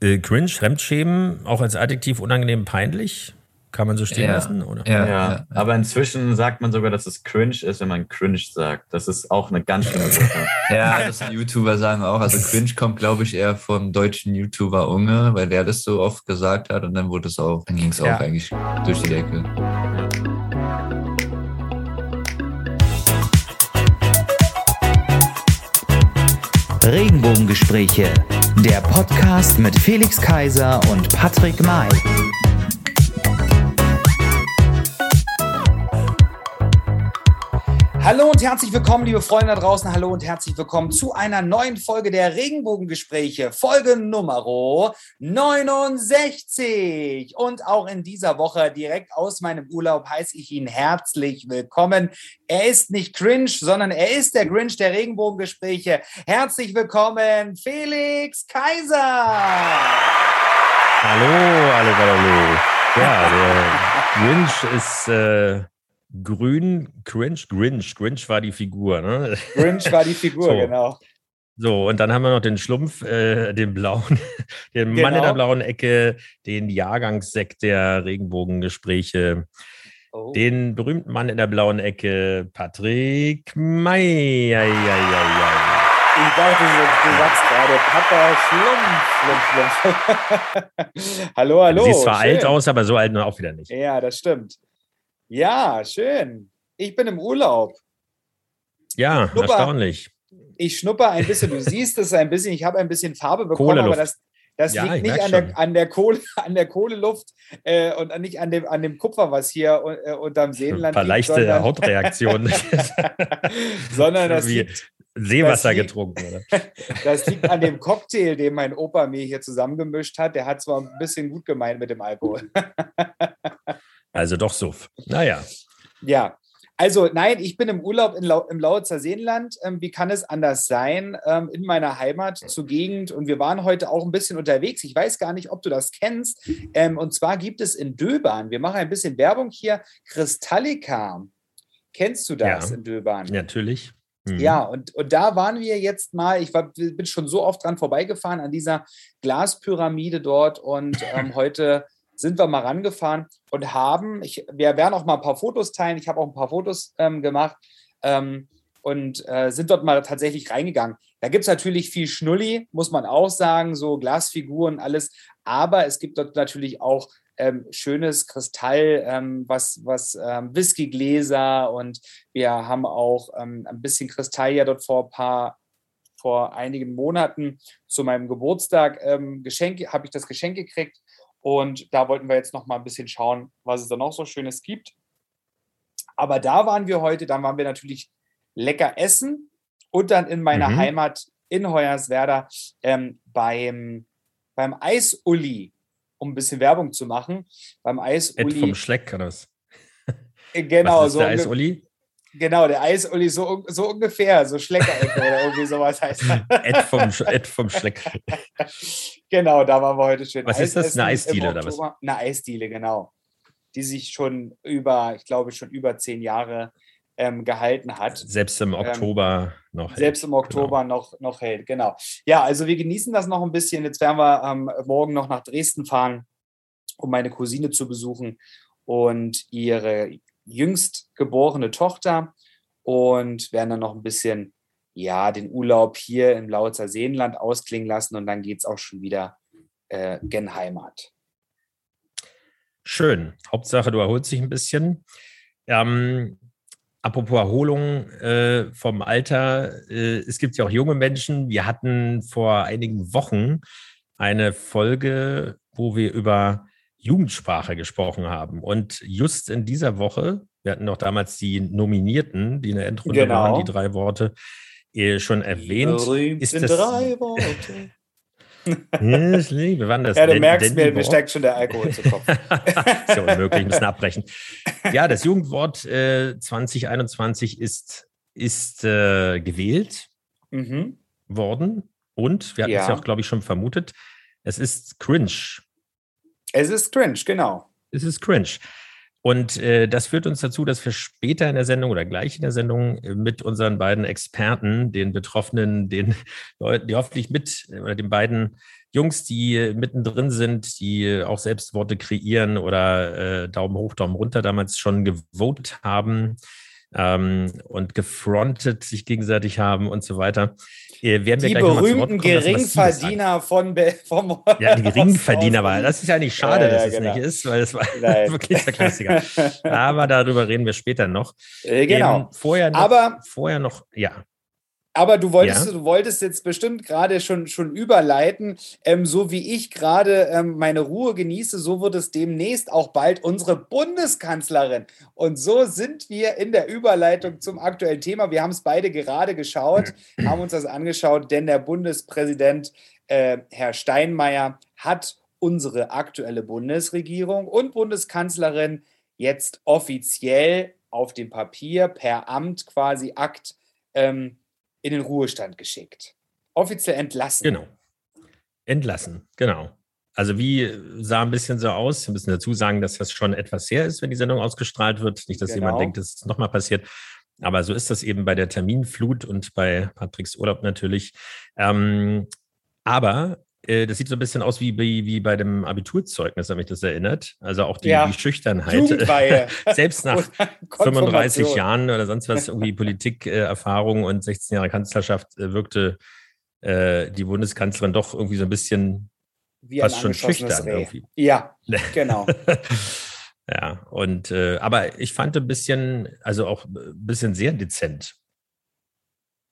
Äh, cringe, Fremdschämen, auch als Adjektiv unangenehm peinlich. Kann man so stehen Ja. lassen? Oder? Ja, Ja, ja. aber inzwischen sagt man sogar, dass es cringe ist, wenn man cringe sagt. Das ist auch eine ganz schlimme Sache. Ja, das YouTuber sagen auch. Also Cringe kommt, glaube ich, eher vom deutschen YouTuber Unge, weil der das so oft gesagt hat und dann wurde es auch, dann ging es Ja. auch eigentlich durch die Decke. Regenbogengespräche, der Podcast mit Felix Kaiser und Patrick May. Hallo und herzlich willkommen, liebe Freunde da draußen. Hallo und herzlich willkommen zu einer neuen Folge der Regenbogengespräche, Folge Nummer 69. Und auch in dieser Woche direkt aus meinem Urlaub heiße ich ihn herzlich willkommen. Er ist nicht cringe, sondern er ist der Grinch der Regenbogengespräche. Herzlich willkommen, Felix Kaiser. Hallo, hallo, hallo. Ja, der Grinch ist äh, grün, cringe, Grinch. Grinch war die Figur, ne? Grinch war die Figur, So. genau. So, und dann haben wir noch den Schlumpf, äh, den blauen, den Mann in Genau. der blauen Ecke, den Jahrgangssekt der Regenbogengespräche, Oh. den berühmten Mann in der blauen Ecke, Patrick May. Ei, ei, ei. Ich dachte, du, du sagst gerade Papa Schlumpf, Schlumpf, Schlumpf. hallo, hallo. Du siehst zwar schön. alt aus, aber so alt nur auch wieder nicht. Ja, das stimmt. Ja, schön. Ich bin im Urlaub. Ja, Super. erstaunlich. Ich schnupper ein bisschen. Du siehst es ein bisschen. Ich habe ein bisschen Farbe bekommen, Kohleluft. aber das, das Ja, liegt nicht an der, an, der Kohle, an der Kohleluft äh, und nicht an dem, an dem Kupfer, was hier äh, unterm Ein Seenland paar liegt, leichte sondern, Hautreaktionen. sondern das Wie liegt, Seewasser das liegt- getrunken, oder? das liegt an dem Cocktail, den mein Opa mir hier zusammengemischt hat. Der hat zwar ein bisschen gut gemeint mit dem Alkohol. Also doch Suff. Naja, Ja, also nein, ich bin im Urlaub in Lau im Lausitzer Seenland. Ähm, wie kann es anders sein? Ähm, in meiner Heimat zur Gegend. Und wir waren heute auch ein bisschen unterwegs. Ich weiß gar nicht, ob du das kennst. Ähm, und zwar gibt es in Döbern, wir machen ein bisschen Werbung hier, Kristallika. Kennst du das Ja. in Döbern? natürlich. Mhm. Ja, und, und da waren wir jetzt mal, ich war, bin schon so oft dran vorbeigefahren an dieser Glaspyramide dort und ähm, heute sind wir mal rangefahren und haben, ich, wir werden auch mal ein paar Fotos teilen, ich habe auch ein paar Fotos ähm, gemacht ähm, und äh, sind dort mal tatsächlich reingegangen. Da gibt es natürlich viel Schnulli, muss man auch sagen, so Glasfiguren, alles, aber es gibt dort natürlich auch ähm, schönes Kristall, ähm, was, was ähm, Whiskygläser und wir haben auch ähm, ein bisschen Kristall ja dort vor ein paar, vor einigen Monaten zu meinem Geburtstag ähm, Geschenk, habe ich das Geschenk gekriegt. Und da wollten wir jetzt noch mal ein bisschen schauen, was es da noch so Schönes gibt. Aber da waren wir heute, dann waren wir natürlich lecker essen und dann in meiner Mhm. Heimat in Hoyerswerda ähm, beim, beim Eis-Uli, um ein bisschen Werbung zu machen. Beim Ed Eis-Uli. vom Schleck oder was? äh, Genau, was ist so. der Eis-Uli? Genau, der Eis-Uli, so, so ungefähr, so Schleckerecke oder irgendwie sowas heißt er. Ed vom, Ed vom Schleck. Genau, da waren wir heute schön. Was ist das? Eine Eis Eisdiele oder was? Eine Eisdiele, genau. Die sich schon über, ich glaube, schon über zehn Jahre ähm, gehalten hat. Selbst im Oktober noch. hält. Selbst im Oktober noch, noch hält, genau. Ja, also wir genießen das noch ein bisschen. Jetzt werden wir ähm, morgen noch nach Dresden fahren, um meine Cousine zu besuchen und ihre jüngst geborene Tochter und werden dann noch ein bisschen, ja, den Urlaub hier im Lautzer Seenland ausklingen lassen und dann geht es auch schon wieder äh, gen Heimat. Schön. Hauptsache, du erholst dich ein bisschen. Ähm, apropos Erholung äh, vom Alter. Äh, es gibt ja auch junge Menschen. Wir hatten vor einigen Wochen eine Folge, wo wir über Jugendsprache gesprochen haben. Und just in dieser Woche, wir hatten noch damals die Nominierten, die in der Endrunde Genau. waren, die drei Worte äh, schon erwähnt. Ist das- Worte. Yes, wir waren das. Ja, du merkst mir, mir steigt schon der Alkohol zu Kopf. ist ja unmöglich, müssen abbrechen. Ja, das Jugendwort äh, 2021 ist, ist äh, gewählt mhm. worden und wir hatten es Ja. ja auch, glaube ich, schon vermutet. Es ist cringe. Es ist cringe, genau. Es ist cringe. Und äh, das führt uns dazu, dass wir später in der Sendung oder gleich in der Sendung äh, mit unseren beiden Experten, den Betroffenen, den Leuten, die hoffentlich mit äh, oder den beiden Jungs, die mittendrin sind, die auch selbst Worte kreieren oder äh, Daumen hoch, Daumen runter damals schon gewotet haben ähm, und gefrontet sich gegenseitig haben und so weiter. Äh, werden wir die berühmten Geringverdiener von vom Ja, die Geringverdiener war. Das ist ja nicht schade, ja, ja, dass es genau. nicht ist, weil es war wirklich der Klassiker. Aber darüber reden wir später noch. Äh, genau. Ähm, vorher noch, Aber vorher noch, ja. Aber du wolltest, ja. du wolltest jetzt bestimmt gerade schon, schon überleiten. Ähm, so wie ich gerade ähm, meine Ruhe genieße, so wird es demnächst auch bald unsere Bundeskanzlerin. Und so sind wir in der Überleitung zum aktuellen Thema. Wir haben es beide gerade geschaut, haben uns das angeschaut, denn der Bundespräsident, äh, Herr Steinmeier, hat unsere aktuelle Bundesregierung und Bundeskanzlerin jetzt offiziell auf dem Papier per Amt quasi Akt ähm, in den Ruhestand geschickt. Offiziell entlassen. Genau. Entlassen, genau. Also wie sah ein bisschen so aus? Wir müssen dazu sagen, dass das schon etwas her ist, wenn die Sendung ausgestrahlt wird. Nicht, dass genau. jemand denkt, dass es nochmal passiert. Aber so ist das eben bei der Terminflut und bei Patricks Urlaub natürlich. Ähm, aber äh, das sieht so ein bisschen aus wie, wie, wie bei dem Abiturzeugnis, hat mich das erinnert. Also auch die, ja. die Schüchternheit. Selbst nach 35 Jahren oder sonst was, irgendwie Politikerfahrung und 16 Jahre Kanzlerschaft äh, wirkte äh, die Bundeskanzlerin doch irgendwie so ein bisschen wie fast schon schüchtern Reh. irgendwie. Ja, genau. ja, und äh, aber ich fand ein bisschen, also auch ein bisschen sehr dezent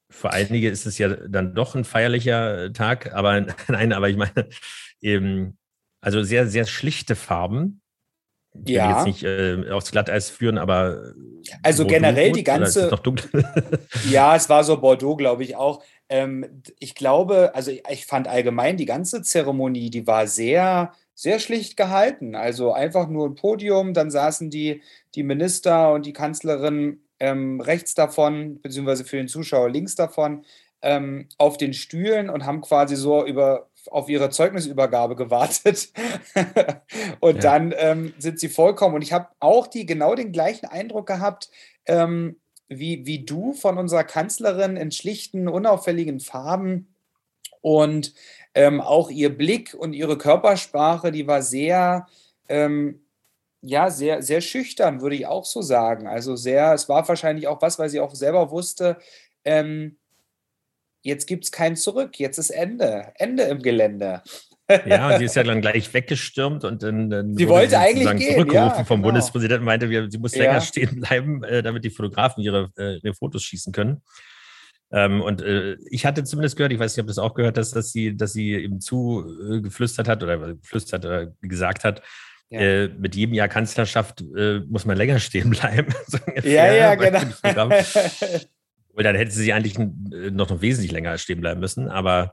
für einige ist es ja dann doch ein feierlicher Tag, aber nein, aber ich meine eben, also sehr, sehr schlichte Farben. Ich ja. will jetzt nicht äh, aufs Glatteis führen, aber. Also generell die ganze. ja, es war so Bordeaux, glaube ich auch. Ähm, ich glaube, also ich fand allgemein die ganze Zeremonie, die war sehr, sehr schlicht gehalten. Also einfach nur ein Podium, dann saßen die, die Minister und die Kanzlerin ähm, rechts davon, beziehungsweise für den Zuschauer links davon, ähm, auf den Stühlen und haben quasi so über, auf ihre Zeugnisübergabe gewartet. und ja. dann ähm, sind sie vollkommen. Und ich habe auch die genau den gleichen Eindruck gehabt, ähm, wie, wie du von unserer Kanzlerin in schlichten, unauffälligen Farben. Und ähm, auch ihr Blick und ihre Körpersprache, die war sehr, ähm, ja, sehr, sehr schüchtern, würde ich auch so sagen. Also sehr, es war wahrscheinlich auch was, weil sie auch selber wusste, ähm, jetzt gibt es kein Zurück, jetzt ist Ende, Ende im Gelände. Ja, und sie ist ja dann gleich weggestürmt und dann, dann sie wollte eigentlich gehen, zurückgerufen ja, vom genau. Bundespräsidenten, meinte, sie muss länger ja. stehen bleiben, äh, damit die Fotografen ihre, äh, ihre Fotos schießen können. Ähm, und äh, ich hatte zumindest gehört, ich weiß nicht, ob du das auch gehört hast, dass sie, dass sie ihm zugeflüstert hat oder geflüstert oder gesagt hat, ja. Äh, mit jedem Jahr Kanzlerschaft äh, muss man länger stehen bleiben. so ja, ja, genau. Weil dann hätte sie eigentlich äh, noch, noch wesentlich länger stehen bleiben müssen. Aber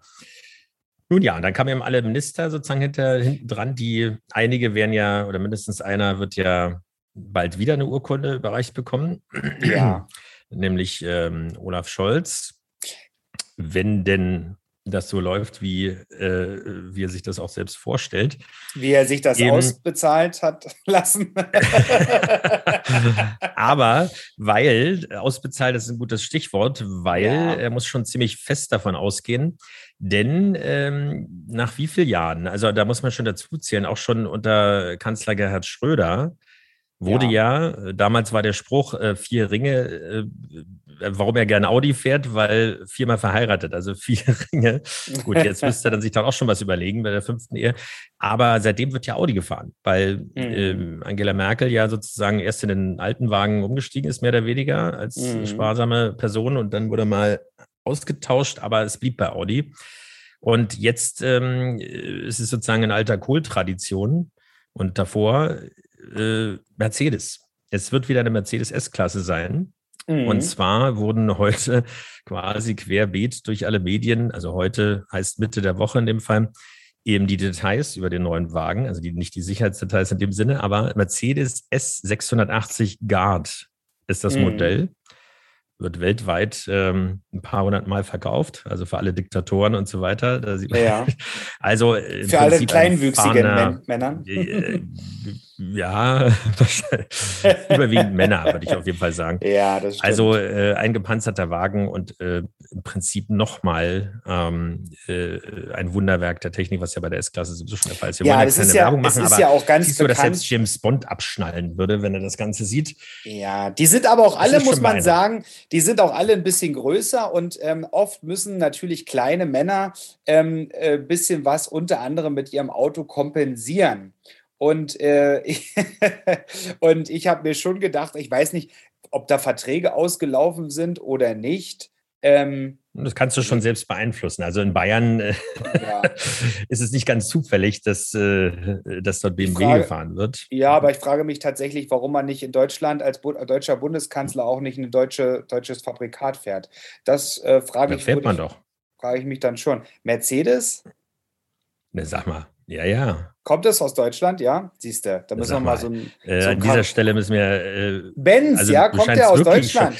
nun ja, und dann kamen eben alle Minister sozusagen hinter, hinten dran, die einige werden ja, oder mindestens einer wird ja bald wieder eine Urkunde überreicht bekommen. Ja. Nämlich ähm, Olaf Scholz. Wenn denn das so läuft, wie, äh, wie er sich das auch selbst vorstellt. Wie er sich das Eben, ausbezahlt hat lassen. Aber weil, ausbezahlt ist ein gutes Stichwort, weil ja. er muss schon ziemlich fest davon ausgehen, denn ähm, nach wie vielen Jahren, also da muss man schon dazu zählen, auch schon unter Kanzler Gerhard Schröder, wurde ja, ja damals war der Spruch, äh, vier Ringe, äh, warum er gerne Audi fährt, weil viermal verheiratet, also vier Ringe. Gut, jetzt müsste er dann sich dann auch schon was überlegen bei der fünften Ehe. Aber seitdem wird ja Audi gefahren, weil mhm. äh, Angela Merkel ja sozusagen erst in den alten Wagen umgestiegen ist, mehr oder weniger, als mhm. sparsame Person und dann wurde mal ausgetauscht, aber es blieb bei Audi. Und jetzt ähm, ist es sozusagen eine alter Kohl-Tradition. Und davor äh, Mercedes. Es wird wieder eine Mercedes S-Klasse sein. Mhm. Und zwar wurden heute quasi querbeet durch alle Medien, also heute heißt Mitte der Woche in dem Fall, eben die Details über den neuen Wagen, also die, nicht die Sicherheitsdetails in dem Sinne, aber Mercedes S680 Guard ist das mhm. Modell. Wird weltweit ähm, ein paar hundert Mal verkauft, also für alle Diktatoren und so weiter. ja. Also für alle kleinwüchsigen Männer. Ja, überwiegend Männer, würde ich auf jeden Fall sagen. Ja, das stimmt. Also äh, ein gepanzerter Wagen und äh, im Prinzip nochmal ähm, äh, ein Wunderwerk der Technik, was ja bei der S-Klasse sowieso schon der Fall ist. Wir ja, wollen das keine ist ja, Werbung es machen, ist aber ja auch ganz siehst du, dass selbst James Bond abschnallen würde, wenn er das Ganze sieht. Ja, die sind aber auch alle, muss man sagen, die sind auch alle ein bisschen größer und ähm, oft müssen natürlich kleine Männer ein ähm, äh, bisschen was unter anderem mit ihrem Auto kompensieren. Und, äh, und ich habe mir schon gedacht, ich weiß nicht, ob da Verträge ausgelaufen sind oder nicht. Ähm, Das kannst du schon selbst beeinflussen. Also in Bayern äh, ja. ist es nicht ganz zufällig, dass, äh, dass dort BMW Frage- gefahren wird. ja, aber ich frage mich tatsächlich, warum man nicht in Deutschland als Bu deutscher Bundeskanzler auch nicht ein deutsche, deutsches Fabrikat fährt. Das äh, frage Da ich, fährt man ich, doch. frage ich mich dann schon. Mercedes? Ne, sag mal. Ja, ja. Kommt es aus Deutschland? Ja, siehst du. Da müssen wir Sag mal mal. so ein. Äh, So an dieser Stelle müssen wir äh, Benz, Also, ja, du kommt der aus Deutschland?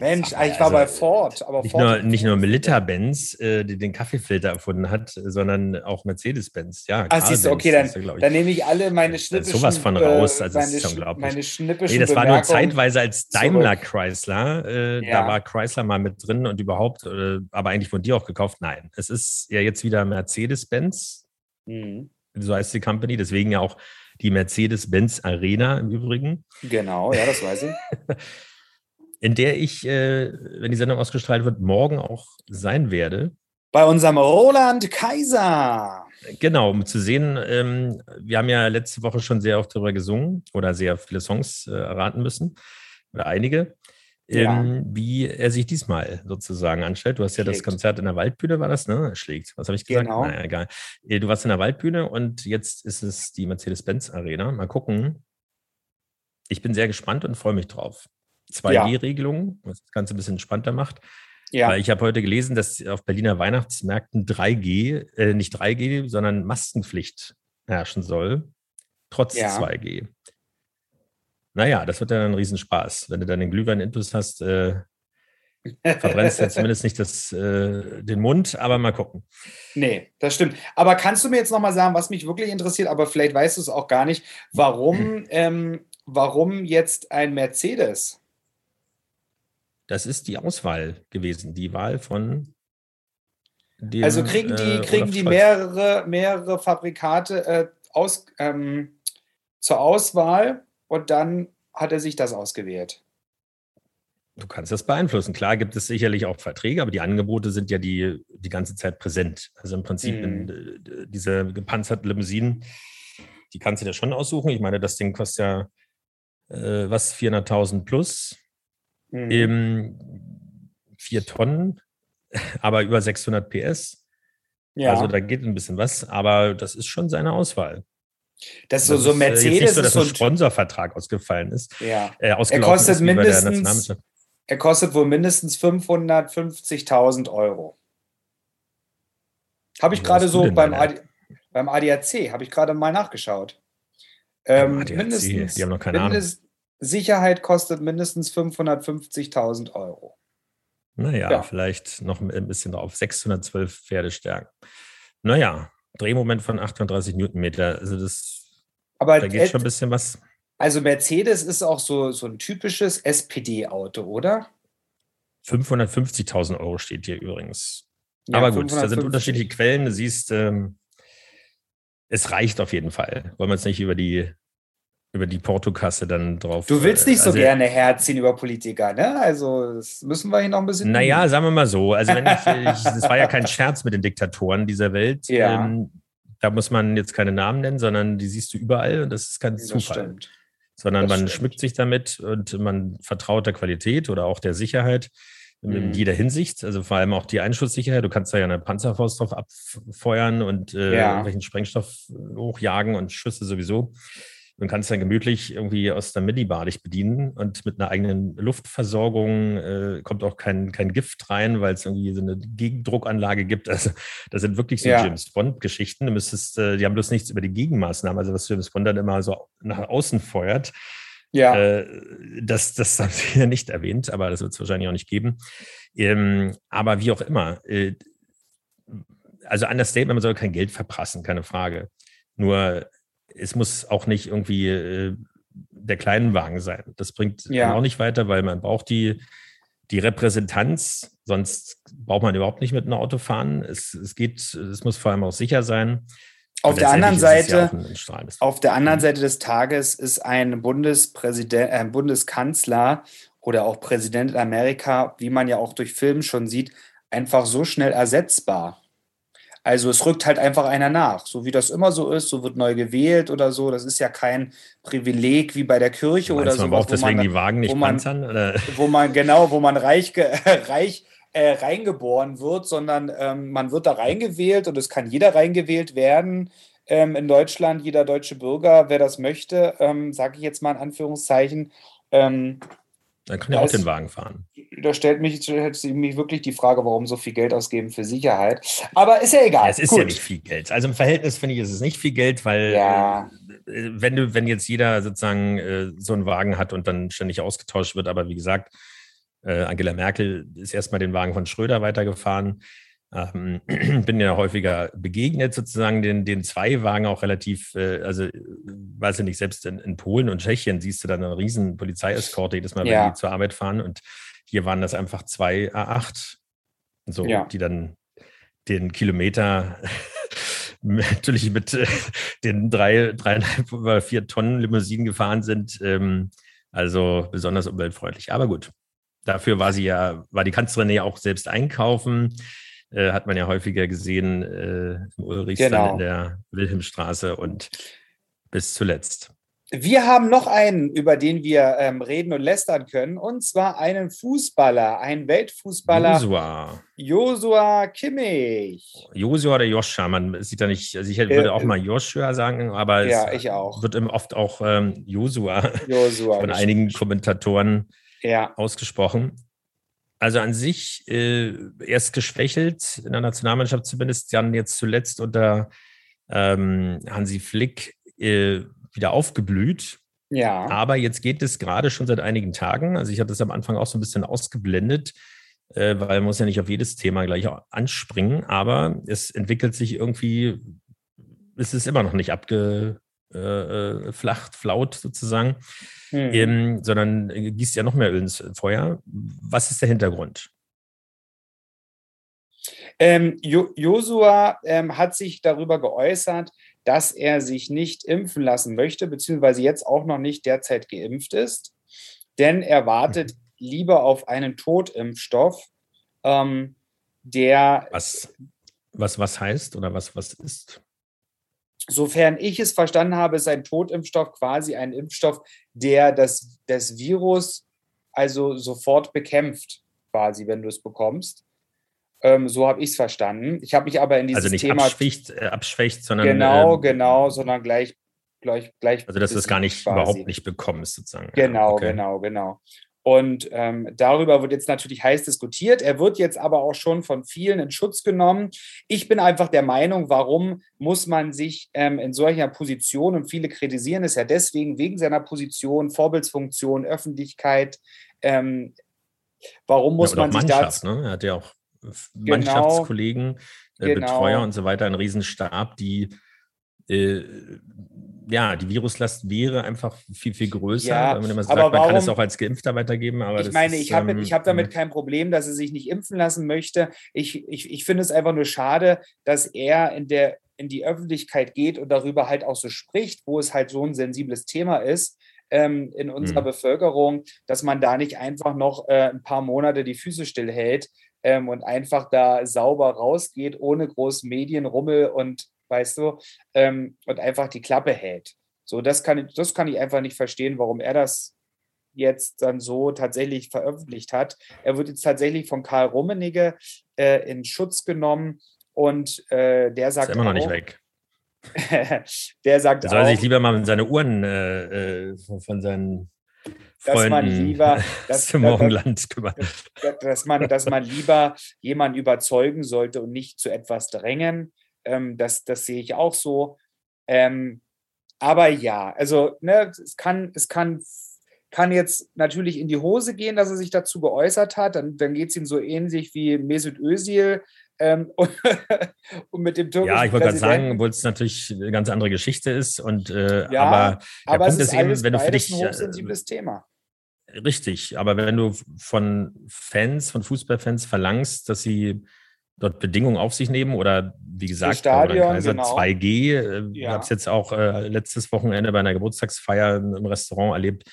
Mensch, mal, ich war bei also, Ford, aber nicht Ford nur, nicht nur Milita-Benz, äh, die den Kaffeefilter erfunden hat, sondern auch Mercedes-Benz. Ja, Ah, siehst du, okay, dann, ist ich. dann nehme ich alle meine ist schnippischen. sowas von raus, äh, also das meine, ist ja sch- unglaublich. meine schnippischen Nee, das war nur zeitweise als zurück. Daimler Chrysler. Äh, Ja. Da war Chrysler mal mit drin und überhaupt, äh, aber eigentlich wurden die auch gekauft. Nein, es ist ja jetzt wieder Mercedes-Benz, Mhm. so heißt die Company, deswegen ja auch die Mercedes-Benz Arena im Übrigen, Genau, ja, das weiß ich. in der ich, äh, wenn die Sendung ausgestrahlt wird, morgen auch sein werde. Bei unserem Roland Kaiser. Genau, um zu sehen, ähm, wir haben ja letzte Woche schon sehr oft darüber gesungen oder sehr viele Songs äh, erraten müssen oder einige, Ja. ähm, wie er sich diesmal sozusagen anstellt. Du hast ja das Schlägt. Konzert in der Waldbühne, war das, ne? Schlägt. Was habe ich gesagt? Genau. Naja, egal. Äh, Du warst in der Waldbühne und jetzt ist es die Mercedes-Benz Arena. Mal gucken. Ich bin sehr gespannt und freue mich drauf. 2G-Regelung, was das Ganze ein bisschen entspannter macht. Ja, Weil ich habe heute gelesen, dass auf Berliner Weihnachtsmärkten 3G, äh, nicht 3G, sondern Maskenpflicht herrschen soll, trotz Ja. 2G. Naja, das wird ja ein Riesenspaß. Wenn du dann den Glühwein-Intus hast, äh, verbrennst du zumindest nicht das, äh, den Mund, aber mal gucken. nee, das stimmt. Aber kannst du mir jetzt nochmal sagen, was mich wirklich interessiert, aber vielleicht weißt du es auch gar nicht, warum, ähm, warum jetzt ein Mercedes? Das ist die Auswahl gewesen, die Wahl von dem, Also kriegen die, äh, kriegen die mehrere, mehrere Fabrikate äh, aus, ähm, zur Auswahl und dann hat er sich das ausgewählt. Du kannst das beeinflussen. Klar gibt es sicherlich auch Verträge, aber die Angebote sind ja die, die ganze Zeit präsent. Also im Prinzip Mhm. in, äh, diese gepanzerten Limousinen, die kannst du dir schon aussuchen. Ich meine, das Ding kostet ja äh, was, 400.000 plus, Mhm. ähm, vier Tonnen, aber über 600 PS. ja, Also da geht ein bisschen was, aber das ist schon seine Auswahl. Das ist so, so ist, äh, Mercedes so, ist dass so ein Sponsorvertrag ausgefallen ist. ja. Äh, ausgelaufen kostet ist, mindestens-. Er kostet wohl mindestens 550.000 Euro. Habe ich gerade so beim, AD, beim ADAC, habe ich gerade mal nachgeschaut. Ähm, ADAC, mindestens, die haben noch keine Ahnung. mindest, Sicherheit kostet mindestens 550.000 Euro. Naja, Ja. vielleicht noch ein bisschen drauf. 612 Pferdestärken. Naja, Drehmoment von 38 Newtonmeter. Also das, Aber da geht schon ein bisschen was. also Mercedes ist auch so, so ein typisches SPD-Auto, oder? 550.000 Euro steht hier übrigens. Ja, Aber gut, da sind 550. unterschiedliche Quellen. Du siehst, ähm, es reicht auf jeden Fall. Wollen wir jetzt nicht über die, über die Portokasse dann drauf. Du willst äh, nicht so also, gerne herziehen über Politiker, ne? Also das müssen wir hier noch ein bisschen. Naja, sagen wir mal so. Also, wenn ich, ich, das war ja kein Scherz mit den Diktatoren dieser Welt. Ja. Ähm, da muss man jetzt keine Namen nennen, sondern die siehst du überall und das ist kein das Zufall. stimmt. sondern Das man stimmt. schmückt sich damit und man vertraut der Qualität oder auch der Sicherheit in, in Mhm. jeder Hinsicht. Also vor allem auch die Einschusssicherheit. Du kannst da ja eine Panzerfaust drauf abfeuern und äh, Ja. irgendwelchen Sprengstoff hochjagen und Schüsse sowieso. Du kannst dann gemütlich irgendwie aus der Minibar dich bedienen und mit einer eigenen Luftversorgung äh, kommt auch kein, kein Gift rein, weil es irgendwie so eine Gegendruckanlage gibt. Also das sind wirklich so Ja. James Bond-Geschichten. Du müsstest, äh, die haben bloß nichts über die Gegenmaßnahmen, also was James Bond dann immer so nach außen feuert. Ja. Äh, das, das haben sie ja nicht erwähnt, aber das wird es wahrscheinlich auch nicht geben. Ähm, aber wie auch immer, äh, also Understatement, man soll kein Geld verprassen, keine Frage. Nur es muss auch nicht irgendwie äh, der kleinen Wagen sein. Das bringt Ja. auch nicht weiter, weil man braucht die, die Repräsentanz, sonst braucht man überhaupt nicht mit einem Auto fahren. Es, es geht, es muss vor allem auch sicher sein. Auf der anderen ja Seite, ein strahlendes- auf der anderen Seite des Tages ist ein Bundespräsident, äh, Bundeskanzler oder auch Präsident in Amerika, wie man ja auch durch Filme schon sieht, einfach so schnell ersetzbar. Also es rückt halt einfach einer nach. So wie das immer so ist, so wird neu gewählt oder so. Das ist ja kein Privileg wie bei der Kirche oder so. man braucht deswegen die Wagen nicht wo man- panzern? Oder? wo man genau, wo man reich, reich äh, reingeboren wird, sondern ähm, man wird da reingewählt und es kann jeder reingewählt werden. Ähm, in Deutschland, jeder deutsche Bürger, wer das möchte, ähm, sage ich jetzt mal in Anführungszeichen. Ähm, Dann kann er auch den Wagen fahren. Da stellt mich, stellt sich mich wirklich die Frage, warum so viel Geld ausgeben für Sicherheit. Aber ist ja egal. Ja, es ist Gut. ja nicht viel Geld. Also im Verhältnis finde ich, ist es nicht viel Geld, weil Ja. äh, wenn du, wenn jetzt jeder sozusagen äh, so einen Wagen hat und dann ständig ausgetauscht wird, aber wie gesagt, äh, Angela Merkel ist erstmal den Wagen von Schröder weitergefahren. Ähm, bin ja häufiger begegnet, sozusagen den, den zwei Wagen auch relativ, äh, also äh, weiß ich nicht, selbst in, in Polen und Tschechien siehst du dann eine riesen Polizeieskorte jedes Mal, Ja. wenn die zur Arbeit fahren und hier waren das einfach zwei A8, so, Ja. die dann den Kilometer natürlich mit äh, den drei, dreieinhalb oder vier Tonnen Limousinen gefahren sind. Ähm, also besonders umweltfreundlich. Aber gut, dafür war sie ja, war die Kanzlerin ja auch selbst einkaufen. Äh, hat man ja häufiger gesehen äh, im Ulrichs Genau. in der Wilhelmstraße und bis zuletzt. Wir haben noch einen, über den wir ähm, reden und lästern können, und zwar einen Fußballer, einen Weltfußballer, Josua. Josua Kimmich. Josua oder Joscha, man sieht da nicht, also ich Äh, würde auch mal Joshua sagen, aber Ja, es wird oft auch ähm, Josua Josua. von einigen Kommentatoren Ja, ausgesprochen. Also an sich äh, erst geschwächelt in der Nationalmannschaft zumindest, dann jetzt zuletzt unter ähm, Hansi Flick äh, wieder aufgeblüht. ja. Aber jetzt geht es gerade schon seit einigen Tagen. Also ich hatte es am Anfang auch so ein bisschen ausgeblendet, äh, weil man muss ja nicht auf jedes Thema gleich anspringen. Aber es entwickelt sich irgendwie, es ist immer noch nicht abgeflacht, äh, flacht, flaut sozusagen Hm. ähm, sondern äh, gießt ja noch mehr Öl ins Feuer. Was ist der Hintergrund? Ähm, Jo- Josua ähm, hat sich darüber geäußert, dass er sich nicht impfen lassen möchte, beziehungsweise jetzt auch noch nicht derzeit geimpft ist, denn er wartet lieber auf einen Totimpfstoff, ähm, der, Was, was, was heißt oder was, was ist? sofern ich es verstanden habe, ist ein Totimpfstoff quasi ein Impfstoff, der das, das Virus also sofort bekämpft, quasi, wenn du es bekommst. Ähm, so habe ich es verstanden. Ich habe mich aber in dieses Also nicht Thema abschwächt, äh, abschwächt, sondern Genau, ähm, genau, sondern gleich, gleich, gleich. Also dass du es gar nicht quasi. überhaupt nicht bekommst, sozusagen. Genau, Ja, okay. genau, genau. Und ähm, darüber wird jetzt natürlich heiß diskutiert. Er wird jetzt aber auch schon von vielen in Schutz genommen. Ich bin einfach der Meinung, warum muss man sich ähm, in solcher Position, und viele kritisieren es ja deswegen, wegen seiner Position, Vorbildsfunktion, Öffentlichkeit, ähm, warum muss ja, man sich da ne? Er hat ja auch Mannschaftskollegen, äh, Genau. Betreuer und so weiter, einen Riesenstab, die äh, ja, die Viruslast wäre einfach viel, viel größer. Ja, wenn man immer sagt, man kann es warum- auch als Geimpfter weitergeben. Aber ich das meine, ist, ich habe ähm, ich hab damit kein Problem, dass er sich nicht impfen lassen möchte. Ich, ich, ich finde es einfach nur schade, dass er in, der, in die Öffentlichkeit geht und darüber halt auch so spricht, wo es halt so ein sensibles Thema ist ähm, in unserer Mhm. Bevölkerung, dass man da nicht einfach noch äh, ein paar Monate die Füße stillhält ähm, und einfach da sauber rausgeht, ohne groß Medienrummel und weißt du, ähm, und einfach die Klappe hält. So, das kann, ich, das kann ich einfach nicht verstehen, warum er das jetzt dann so tatsächlich veröffentlicht hat. Er wird jetzt tatsächlich von Karl Rummenigge äh, in Schutz genommen und äh, der ist sagt immer noch nicht auch, weg. der sagt Er soll sich auch, lieber mal seine Uhren äh, äh, von, von seinen Dass man Freunden lieber- dass- dass- Morgenland kümmern. dass man, dass man lieber jemanden überzeugen sollte und nicht zu etwas drängen. Ähm, das, das sehe ich auch so. Ähm, aber ja, also ne, es kann, es kann, kann jetzt natürlich in die Hose gehen, dass er sich dazu geäußert hat. Dann, dann geht es ihm so ähnlich wie Mesut Özil, Ähm, und mit dem türkischen Ja, ich wollte gerade sagen, obwohl es natürlich eine ganz andere Geschichte ist. Und äh, Ja, aber der aber Punkt es ist ist eben, wenn du für dich ein äh, hochsensibles Thema. Richtig, aber wenn du von Fans, von Fußballfans verlangst, dass sie dort Bedingungen auf sich nehmen oder wie gesagt, Stadion, Kaiser genau. 2G, äh, ich Ja. habe es jetzt auch äh, letztes Wochenende bei einer Geburtstagsfeier im Restaurant erlebt,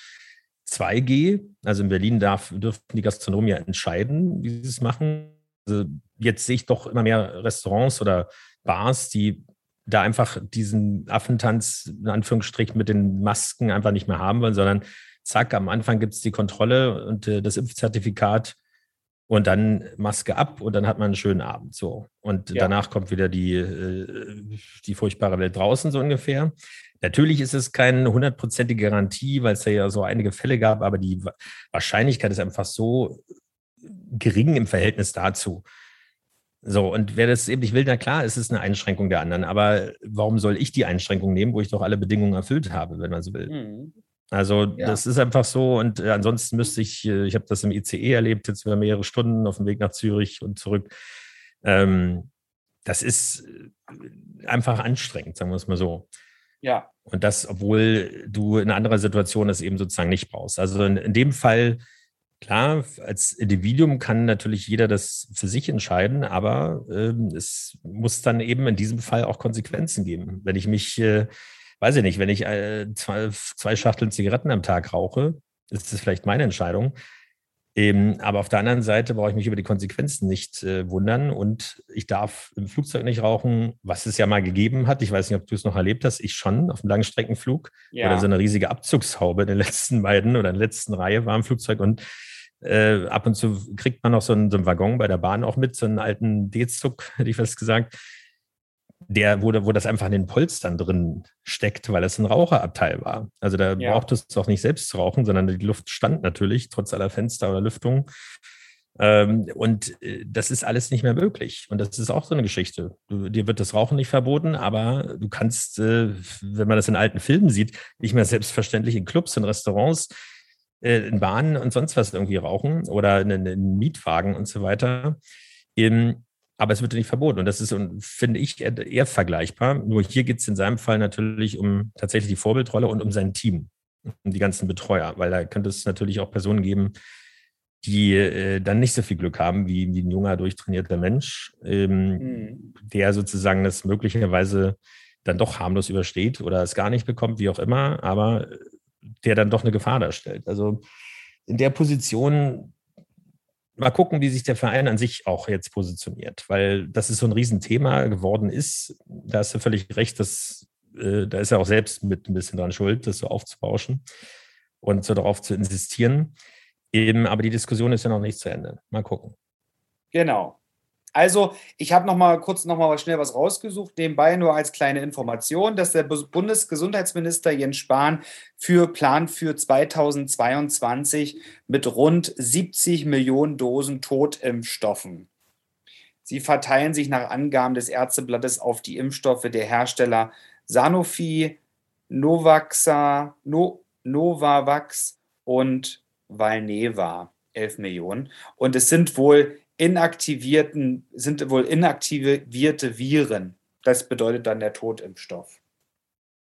2G, also in Berlin darf, dürfen die Gastronomen ja entscheiden, wie sie es machen. Also jetzt sehe ich doch immer mehr Restaurants oder Bars, die da einfach diesen Affentanz in Anführungsstrichen mit den Masken einfach nicht mehr haben wollen, sondern zack, am Anfang gibt es die Kontrolle und äh, das Impfzertifikat und dann Maske ab und dann hat man einen schönen Abend. So. Und Ja. danach kommt wieder die, äh, die furchtbare Welt draußen, so ungefähr. Natürlich ist es keine hundertprozentige Garantie, weil es ja, ja so einige Fälle gab, aber die Wa- Wahrscheinlichkeit ist einfach so gering im Verhältnis dazu. So, und wer das eben nicht will, na klar, es ist eine Einschränkung der anderen. Aber warum soll ich die Einschränkung nehmen, wo ich doch alle Bedingungen erfüllt habe, wenn man so will? Mhm. Also Ja. das ist einfach so und äh, ansonsten müsste ich, äh, ich habe das im ICE erlebt, jetzt über mehrere Stunden auf dem Weg nach Zürich und zurück. Ähm, das ist äh, einfach anstrengend, sagen wir es mal so. Ja, Und das, obwohl du in anderer Situation das eben sozusagen nicht brauchst. Also in, in dem Fall, klar, als Individuum kann natürlich jeder das für sich entscheiden, aber ähm, es muss dann eben in diesem Fall auch Konsequenzen geben. Wenn ich mich, äh, weiß ich nicht, wenn ich äh, zwei, zwei Schachteln Zigaretten am Tag rauche, ist das vielleicht meine Entscheidung. Ähm, aber auf der anderen Seite brauche ich mich über die Konsequenzen nicht äh, wundern und ich darf im Flugzeug nicht rauchen, was es ja mal gegeben hat. Ich weiß nicht, ob du es noch erlebt hast. Ich schon auf dem Langstreckenflug ja. oder so eine riesige Abzugshaube in den letzten beiden oder in der letzten Reihe war im Flugzeug und äh, ab und zu kriegt man noch so einen, so einen Waggon bei der Bahn auch mit, so einen alten D-Zug, hätte ich fast gesagt, der, wo, wo das einfach in den Polstern drin steckt, weil es ein Raucherabteil war. Also da Ja. brauchtest du auch nicht selbst zu rauchen, sondern die Luft stand natürlich, trotz aller Fenster oder Lüftung. Ähm, und äh, das ist alles nicht mehr möglich. Und das ist auch so eine Geschichte. Du, dir wird das Rauchen nicht verboten, aber du kannst, äh, wenn man das in alten Filmen sieht, nicht mehr selbstverständlich in Clubs, in Restaurants, äh, in Bahnen und sonst was irgendwie rauchen oder in, in Mietwagen und so weiter. Ähm, aber es wird dir nicht verboten. Und das ist, und finde ich, eher, eher vergleichbar. Nur hier geht es in seinem Fall natürlich um tatsächlich die Vorbildrolle und um sein Team, um die ganzen Betreuer, weil da könnte es natürlich auch Personen geben, die äh, dann nicht so viel Glück haben wie, wie ein junger, durchtrainierter Mensch, ähm, Mhm. der sozusagen das möglicherweise dann doch harmlos übersteht oder es gar nicht bekommt, wie auch immer, aber äh, der dann doch eine Gefahr darstellt. Also in der Position mal gucken, wie sich der Verein an sich auch jetzt positioniert, weil das ist so ein Riesenthema geworden ist. Da hast du völlig recht, dass, äh, da ist er auch selbst mit ein bisschen dran schuld, das so aufzubauschen und so darauf zu insistieren. Eben, aber die Diskussion ist ja noch nicht zu Ende. Mal gucken. Genau. Also, ich habe noch mal kurz noch mal schnell was rausgesucht, nebenbei nur als kleine Information, dass der Bundesgesundheitsminister Jens Spahn für Plan für 2022 mit rund 70 Millionen Dosen Totimpfstoffen. Sie verteilen sich nach Angaben des Ärzteblattes auf die Impfstoffe der Hersteller Sanofi, Novaxa, no, Novavax und Valneva. 11 Millionen. Und es sind wohl inaktivierten, sind wohl inaktivierte Viren. Das bedeutet dann der Totimpfstoff.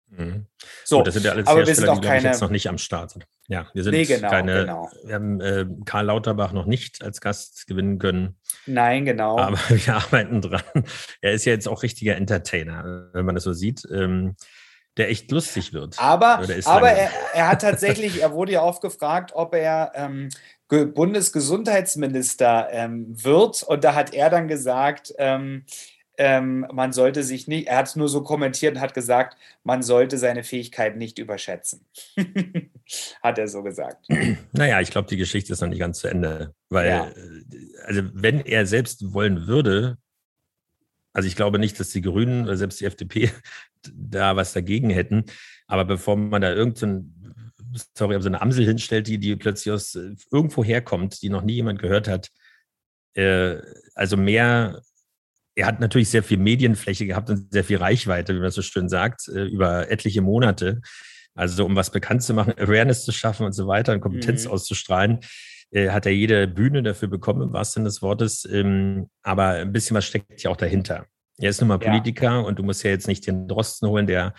Mhm. So, Gut, das sind ja alles aber wir sind auch die, glaube ich, keine- jetzt noch nicht am Start sind. Ja, wir sind Nee, genau, keine, genau. wir haben äh, Karl Lauterbach noch nicht als Gast gewinnen können, Nein, genau. aber wir arbeiten dran. Er ist ja jetzt auch richtiger Entertainer, wenn man das so sieht, ähm, der echt lustig wird. Aber, aber er, er hat tatsächlich, er wurde ja oft gefragt, ob er ähm, Bundesgesundheitsminister ähm, wird. Und da hat er dann gesagt, ähm, ähm, man sollte sich nicht, er hat es nur so kommentiert und hat gesagt, man sollte seine Fähigkeiten nicht überschätzen. hat er so gesagt. Naja, ich glaube, die Geschichte ist noch nicht ganz zu Ende. Weil, Ja. äh, also wenn er selbst wollen würde, also ich glaube nicht, dass die Grünen oder selbst die FDP da was dagegen hätten. Aber bevor man da irgendein, sorry, aber so eine Amsel hinstellt, die, die plötzlich aus äh, irgendwo herkommt, die noch nie jemand gehört hat, äh, also mehr, er hat natürlich sehr viel Medienfläche gehabt und sehr viel Reichweite, wie man so schön sagt, äh, über etliche Monate. Also um was bekannt zu machen, Awareness zu schaffen und so weiter und Kompetenz Mhm. auszustrahlen. äh, hat er jede Bühne dafür bekommen, im wahrsten Sinne des Wortes. Ähm, aber ein bisschen was steckt ja auch dahinter. Er ist nun mal Ja. Politiker und du musst ja jetzt nicht den Drosten holen, der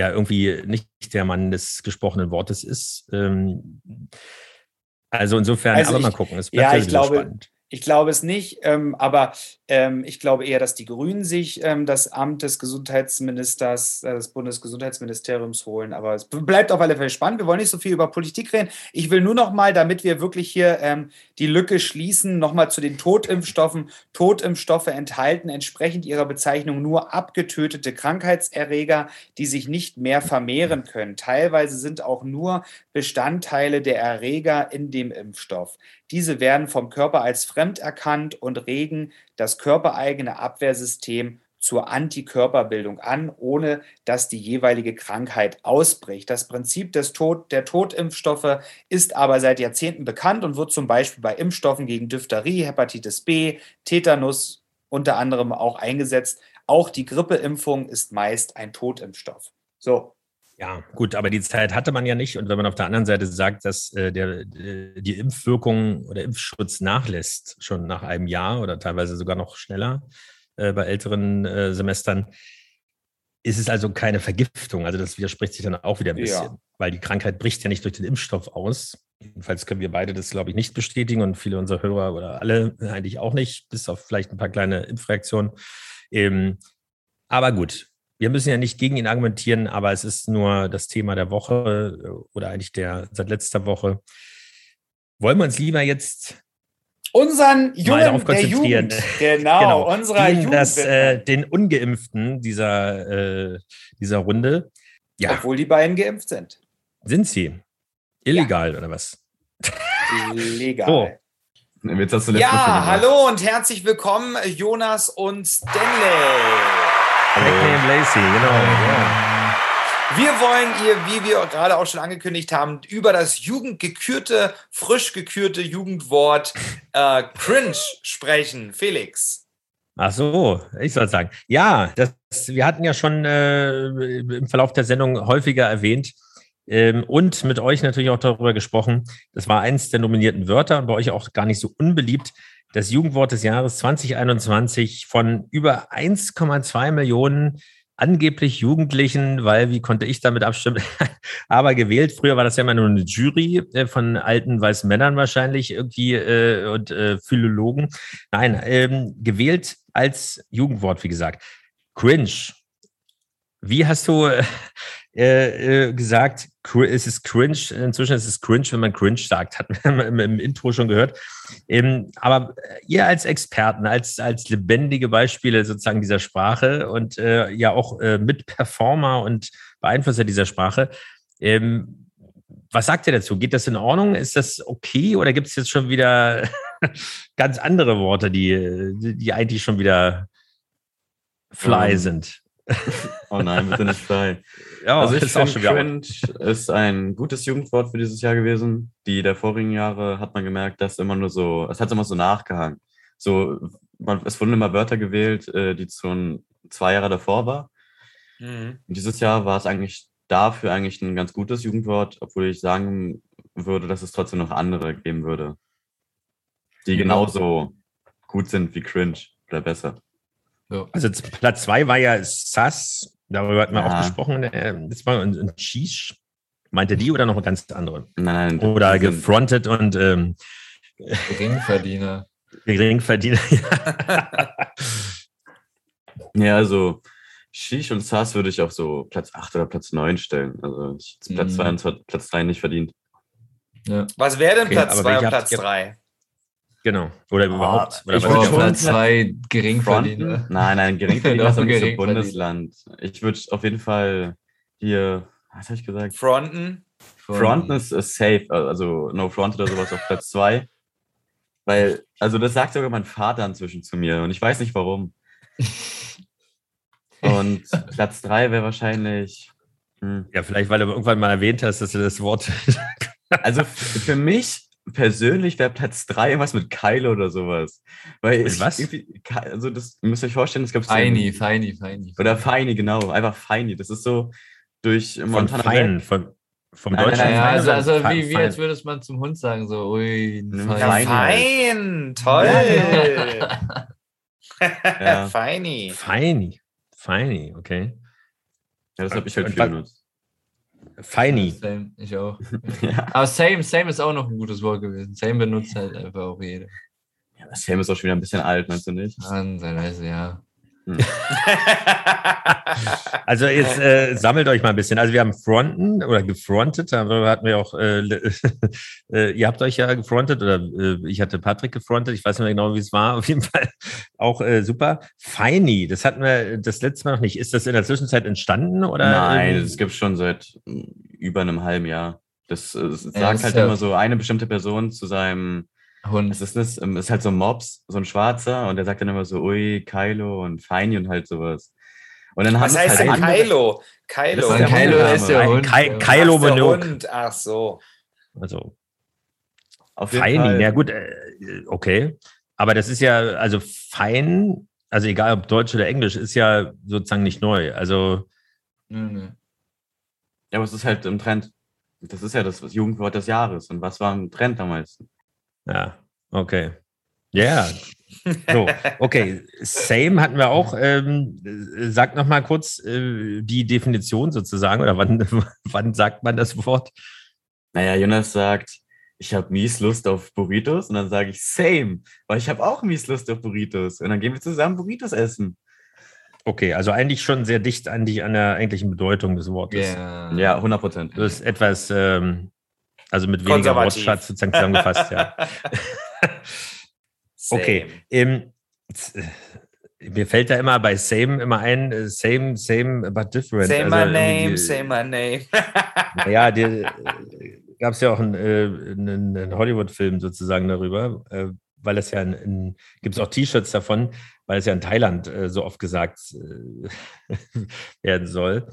ja irgendwie nicht der Mann des gesprochenen Wortes ist. Ähm, also insofern, Also aber ich- mal gucken. Es ja, ich glaube, spannend. Ich glaube es nicht, ähm, aber ich glaube eher, dass die Grünen sich ähm, das Amt des Gesundheitsministers, äh, des Bundesgesundheitsministeriums holen. Aber es bleibt auf alle Fälle spannend. Wir wollen nicht so viel über Politik reden. Ich will nur noch mal, damit wir wirklich hier ähm, die Lücke schließen, noch mal zu den Totimpfstoffen. Totimpfstoffe enthalten entsprechend ihrer Bezeichnung nur abgetötete Krankheitserreger, die sich nicht mehr vermehren können. Teilweise sind auch nur Bestandteile der Erreger in dem Impfstoff. Diese werden vom Körper als fremd erkannt und regen das körpereigene Abwehrsystem zur Antikörperbildung an, ohne dass die jeweilige Krankheit ausbricht. Das Prinzip des Tod, der Totimpfstoffe ist aber seit Jahrzehnten bekannt und wird zum Beispiel bei Impfstoffen gegen Diphtherie, Hepatitis B, Tetanus unter anderem auch eingesetzt. Auch die Grippeimpfung ist meist ein Totimpfstoff. So, Ja, gut, aber die Zeit hatte man ja nicht. Und wenn man auf der anderen Seite sagt, dass äh, der, äh, die Impfwirkung oder Impfschutz nachlässt, schon nach einem Jahr oder teilweise sogar noch schneller äh, bei älteren äh, Semestern, ist es also keine Vergiftung. Also das widerspricht sich dann auch wieder ein Ja. bisschen, weil die Krankheit bricht ja nicht durch den Impfstoff aus. Jedenfalls können wir beide das, glaube ich, nicht bestätigen und viele unserer Hörer oder alle eigentlich auch nicht, bis auf vielleicht ein paar kleine Impfreaktionen. Ähm, aber gut, wir müssen ja nicht gegen ihn argumentieren, aber es ist nur das Thema der Woche äh, oder eigentlich der seit letzter Woche. Wollen wir uns lieber jetzt unseren Jungen darauf der konzentrieren. Jugend, genau, unserer gegen Jugend das, äh, den Ungeimpften dieser, äh, dieser Runde? Ja, obwohl die beiden geimpft sind. sind sie. Illegal oder was? Legal. So. Jetzt hast du letztes Mal Ja, hallo und herzlich willkommen, Jonas und Stanley. Nickname Lacey, genau. Ja. Wir wollen ihr, wie wir gerade auch schon angekündigt haben, über das jugendgekürte, frisch gekürte Jugendwort äh, cringe sprechen. Felix. Ach so, ich soll sagen. Ja, das, wir hatten ja schon äh, im Verlauf der Sendung häufiger erwähnt ähm, und mit euch natürlich auch darüber gesprochen. Das war eins der nominierten Wörter und bei euch auch gar nicht so unbeliebt. Das Jugendwort des Jahres 2021 von über 1,2 Millionen angeblich Jugendlichen, weil wie konnte ich damit abstimmen, aber gewählt. Früher war das ja immer nur eine Jury äh, von alten weißen Männern wahrscheinlich irgendwie äh, und äh, Philologen. Nein, ähm, gewählt als Jugendwort, wie gesagt. Cringe. Wie hast du äh, äh, gesagt, es ist cringe, inzwischen ist es cringe, wenn man cringe sagt, hat man im, im Intro schon gehört. Ähm, aber ihr als Experten, als, als lebendige Beispiele sozusagen dieser Sprache und äh, ja auch äh, Mitperformer und Beeinflusser dieser Sprache, ähm, was sagt ihr dazu? Geht das in Ordnung? Ist das okay oder gibt es jetzt schon wieder ganz andere Worte, die, die eigentlich schon wieder fly Ähm, sind? Oh nein, bitte nicht frei. Ja, also ich ist auch finde, schon cringe ist ein gutes Jugendwort für dieses Jahr gewesen. Die der vorigen Jahre hat man gemerkt, dass immer nur so, es hat immer so nachgehangen. So, man, es wurden immer Wörter gewählt, äh, die schon zwei Jahre davor war. Mhm. Dieses Jahr war es eigentlich dafür eigentlich ein ganz gutes Jugendwort, obwohl ich sagen würde, dass es trotzdem noch andere geben würde, die genauso gut sind wie cringe oder besser. Also Platz zwei war ja Sass, darüber hatten wir Ja. auch gesprochen. äh, Das war ein, Sheesh. Meinte die oder noch eine ganz andere? Nein, nein. Oder gefrontet und ähm, Geringverdiener. Geringverdiener. Ja, also Shish und Sass würde ich auf so Platz 8 oder Platz 9 stellen. Also ich, Platz Mhm. 2 und zwei- Platz 3 nicht verdient. Ja. Was wäre denn Okay, Platz aber 2 und Platz habt ihr- 3? Genau. Oder überhaupt. Oder ich würde schon- Platz zwei Geringverdiener. Nein, nein, Geringverdiener ist Geringverdiener. Bundesland. Ich würde auf jeden Fall hier, was habe ich gesagt? Fronten? Fronten ist, safe, also No Front oder sowas auf Platz 2. Weil, also das sagt sogar mein Vater inzwischen zu mir und ich weiß nicht warum. Und Platz 3 wäre wahrscheinlich. Hm, Ja, vielleicht, weil du irgendwann mal erwähnt hast, dass du das Wort. Also für mich persönlich wäre Platz 3 irgendwas mit Keile oder sowas. Weil Mit ich was? Also das ihr müsst euch vorstellen, es gab so Feini, Feini, Feini. Oder Feini, genau. Einfach Feini. Das ist so durch von Montana Fein. Von, Vom Nein, Deutschen. nein, Ja, fein also, also fein- wie, wie fein? als würde es man zum Hund sagen, so, ui, fein. Ja, fein, toll. Ja. Feini. Feini. Feini, okay. Ja, das habe ich halt viel was- benutzt. Feini. Same, ich auch. Ja. Aber same, same ist auch noch ein gutes Wort gewesen. Same benutzt halt einfach auch jeder. ja, Film ist auch schon wieder ein bisschen alt, meinst du nicht? Seiner Weise, ja. Also jetzt äh, sammelt euch mal ein bisschen. Also wir haben Fronten oder gefrontet, darüber hatten wir auch, äh, äh, ihr habt euch ja gefrontet oder äh, ich hatte Patrick gefrontet, ich weiß nicht mehr genau, wie es war, auf jeden Fall auch äh, super. Feini, das hatten wir das letzte Mal noch nicht. Ist das in der Zwischenzeit entstanden oder? Nein, das gibt schon seit mm, über einem halben Jahr. Das, äh, das sagt halt ja- immer so eine bestimmte Person zu seinem, Hund. es ist, das, ähm, es ist halt so ein Mops, so ein Schwarzer, und der sagt dann immer so, ui, Kylo und Feini und halt sowas. Und dann Was heißt halt denn andere- Kylo? Kylo. Das ist der Kylo ist der Hund. Ja. Kylo Ach, der. Hund. Ach so. Also Auf Feini, Fall. ja gut, äh, okay. Aber das ist ja, also fein, also egal ob Deutsch oder Englisch, ist ja sozusagen nicht neu. Also nö. Ja, aber es ist halt im Trend. Das ist ja das Jugendwort des Jahres. Und was war im Trend am meisten? Ja, okay. Ja, so, okay. Same hatten wir auch. Ähm, äh, sag noch mal kurz äh, die Definition sozusagen oder wann, wann sagt man das Wort? Naja, Jonas sagt, ich habe mies Lust auf Burritos. Und dann sage ich, same, weil ich habe auch mies Lust auf Burritos. Und dann gehen wir zusammen Burritos essen. Okay, also eigentlich schon sehr dicht an, die, an der eigentlichen Bedeutung des Wortes. Ja. Ja, 100 Prozent. Das ist etwas, ähm, also mit weniger. Wortschatz sozusagen zusammengefasst, ja. Okay. Ähm, äh, mir fällt da immer bei Same immer ein, äh, same, same, but different. Say Also my name, say my name. Ja, gab es ja auch einen, äh, einen, einen Hollywood-Film sozusagen darüber, äh, weil es ja, gibt es auch T-Shirts davon, weil es ja in Thailand äh, so oft gesagt äh, werden soll.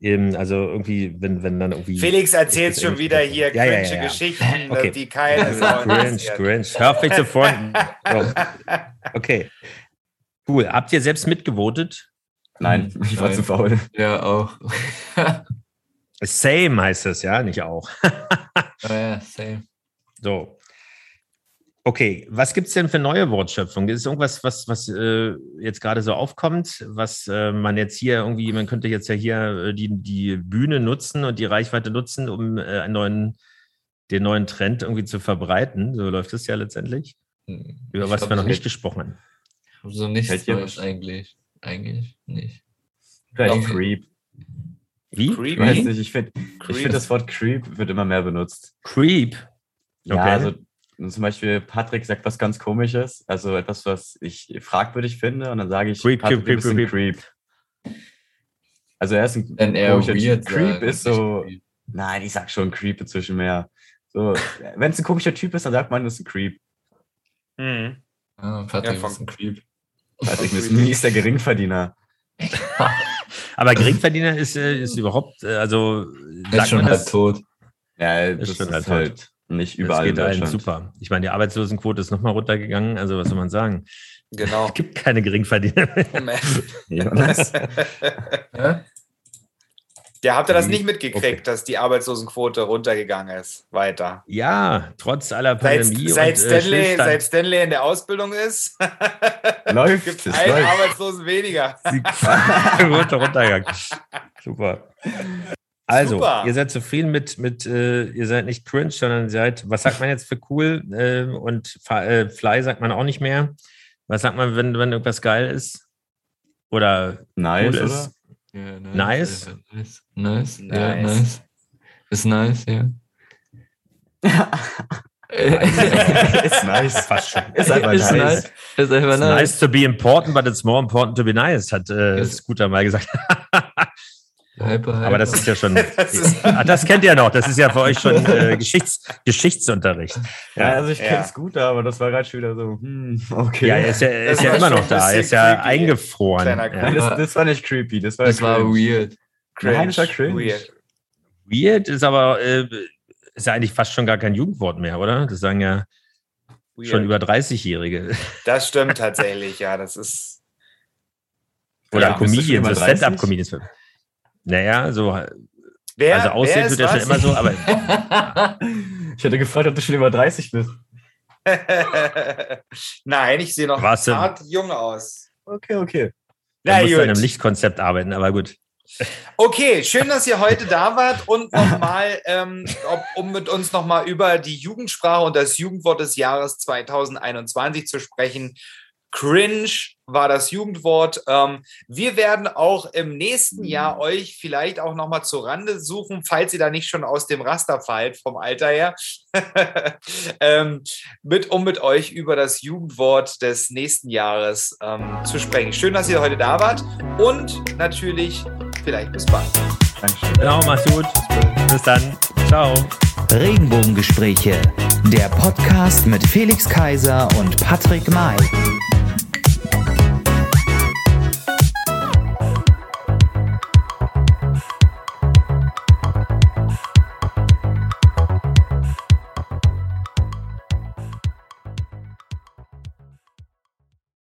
Ähm, also irgendwie, wenn, wenn dann irgendwie. Felix erzählt schon wieder hier Ja, cringe ja, ja. Geschichten, Okay. die keine Sau Cringe, cringe. Hör auf mich zu freuen. So. Okay. Cool. Habt ihr selbst mitgevotet? Nein, Hm, ich war nein. zu faul. Ja, auch. Same heißt es, ja, nicht auch. Ja, same. So. Okay, was gibt es denn für neue Wortschöpfungen? Ist irgendwas, was, was äh, jetzt gerade so aufkommt, was äh, man jetzt hier irgendwie, man könnte jetzt ja hier äh, die, die Bühne nutzen und die Reichweite nutzen, um äh, einen neuen, den neuen Trend irgendwie zu verbreiten. So läuft es ja letztendlich. Hm. Über Ich was glaub, wir noch ich nicht gesprochen haben. hätte So nichts dir Neues eigentlich. Eigentlich nicht. Vielleicht Okay. Creep. Wie? Ich Creepy. weiß nicht, ich finde, ich Creep. find, das Wort Creep wird immer mehr benutzt. Creep. Ja, Okay. Zum Beispiel Patrick sagt was ganz Komisches, also etwas, was ich fragwürdig finde, und dann sage ich, Creep, Patrick, creep, du bist creep, ein Creep. Also er ist ein Wenn er komischer weird Typ. Creep ist nicht so, nein, ich sag schon Creep inzwischen mehr. So, wenn es ein komischer Typ ist, dann sagt man, das ist ein Creep. Mhm. Ah, Patrick Ja, ist ein Creep. Patrick ist mies der Geringverdiener. Aber Geringverdiener ist, äh, ist überhaupt, äh, also Er ist schon man halb das, tot. Ja, das schon ist halt halt nicht das überall in geht allen Deutschland. super. Ich meine, die Arbeitslosenquote ist nochmal runtergegangen, also was soll man sagen? Genau. Es gibt keine Geringverdiener mehr. Jonas. Ja? Ja, habt ihr das nicht mitgekriegt, Okay. dass die Arbeitslosenquote runtergegangen ist? Weiter. Ja, trotz aller Seit, Pandemie seit, und äh, Stanley, Stillstand. seit Stanley in der Ausbildung ist, läuft, gibt es es einen läuft. Arbeitslosen weniger. die Quote runtergegangen. Super. Also, Super. ihr seid zufrieden mit, mit äh, ihr seid nicht cringe, sondern ihr seid, was sagt man jetzt für cool? Ähm, und äh, Fly sagt man auch nicht mehr. Was sagt man, wenn, wenn irgendwas geil ist? Oder Nice, cool oder? ist? Ja, Nice? Ja, nice. Nice. Ja, Nice. nice. Ist nice, ja. ist nice. Fast schon. Ist einfach Ist nice. nice. Ist einfach It's nice. nice to be important, but it's more important to be nice, hat äh, Yes. Scooter mal gesagt. Hyper, hyper. Aber das ist ja schon, Das ist- ah, das kennt ihr noch, das ist ja für euch schon äh, Geschichts, Geschichtsunterricht. Ja, also ich Ja. kenn's gut, aber das war gerade schon wieder so, hm, okay. Ja, er ist ja, er ist ja war immer noch da, er ist ja creepy. eingefroren. Kleiner Ja. Nein, das, das war nicht creepy, das war das war cringe. weird. Nein, das war cringe. Weird. Weird ist aber, äh, ist ja eigentlich fast schon gar kein Jugendwort mehr, oder? Das sagen ja Weird. schon über 30-Jährige. Das stimmt tatsächlich, ja. Das ist. Oder Ja, Comedians, über so 30? Stand-up-Comedians. Naja, so, Wer, also aussehen tut er schon immer so, aber ich hätte gefragt, ob du schon über 30 bist. Nein, ich sehe noch Warst hart jung aus. Okay, okay. Na muss an einem Lichtkonzept arbeiten, aber gut. Okay, schön, dass ihr heute da wart und nochmal, ähm, um mit uns nochmal über die Jugendsprache und das Jugendwort des Jahres 2021 zu sprechen. Cringe war das Jugendwort. Ähm, wir werden auch im nächsten Jahr euch vielleicht auch nochmal zur Rande suchen, falls ihr da nicht schon aus dem Raster fallt vom Alter her, ähm, mit, um mit euch über das Jugendwort des nächsten Jahres ähm, zu sprechen. Schön, dass ihr heute da wart und natürlich vielleicht bis bald. Dankeschön. Genau, mach's gut. Bis dann. Ciao. Regenbogengespräche, der Podcast mit Felix Kaiser und Patrick May.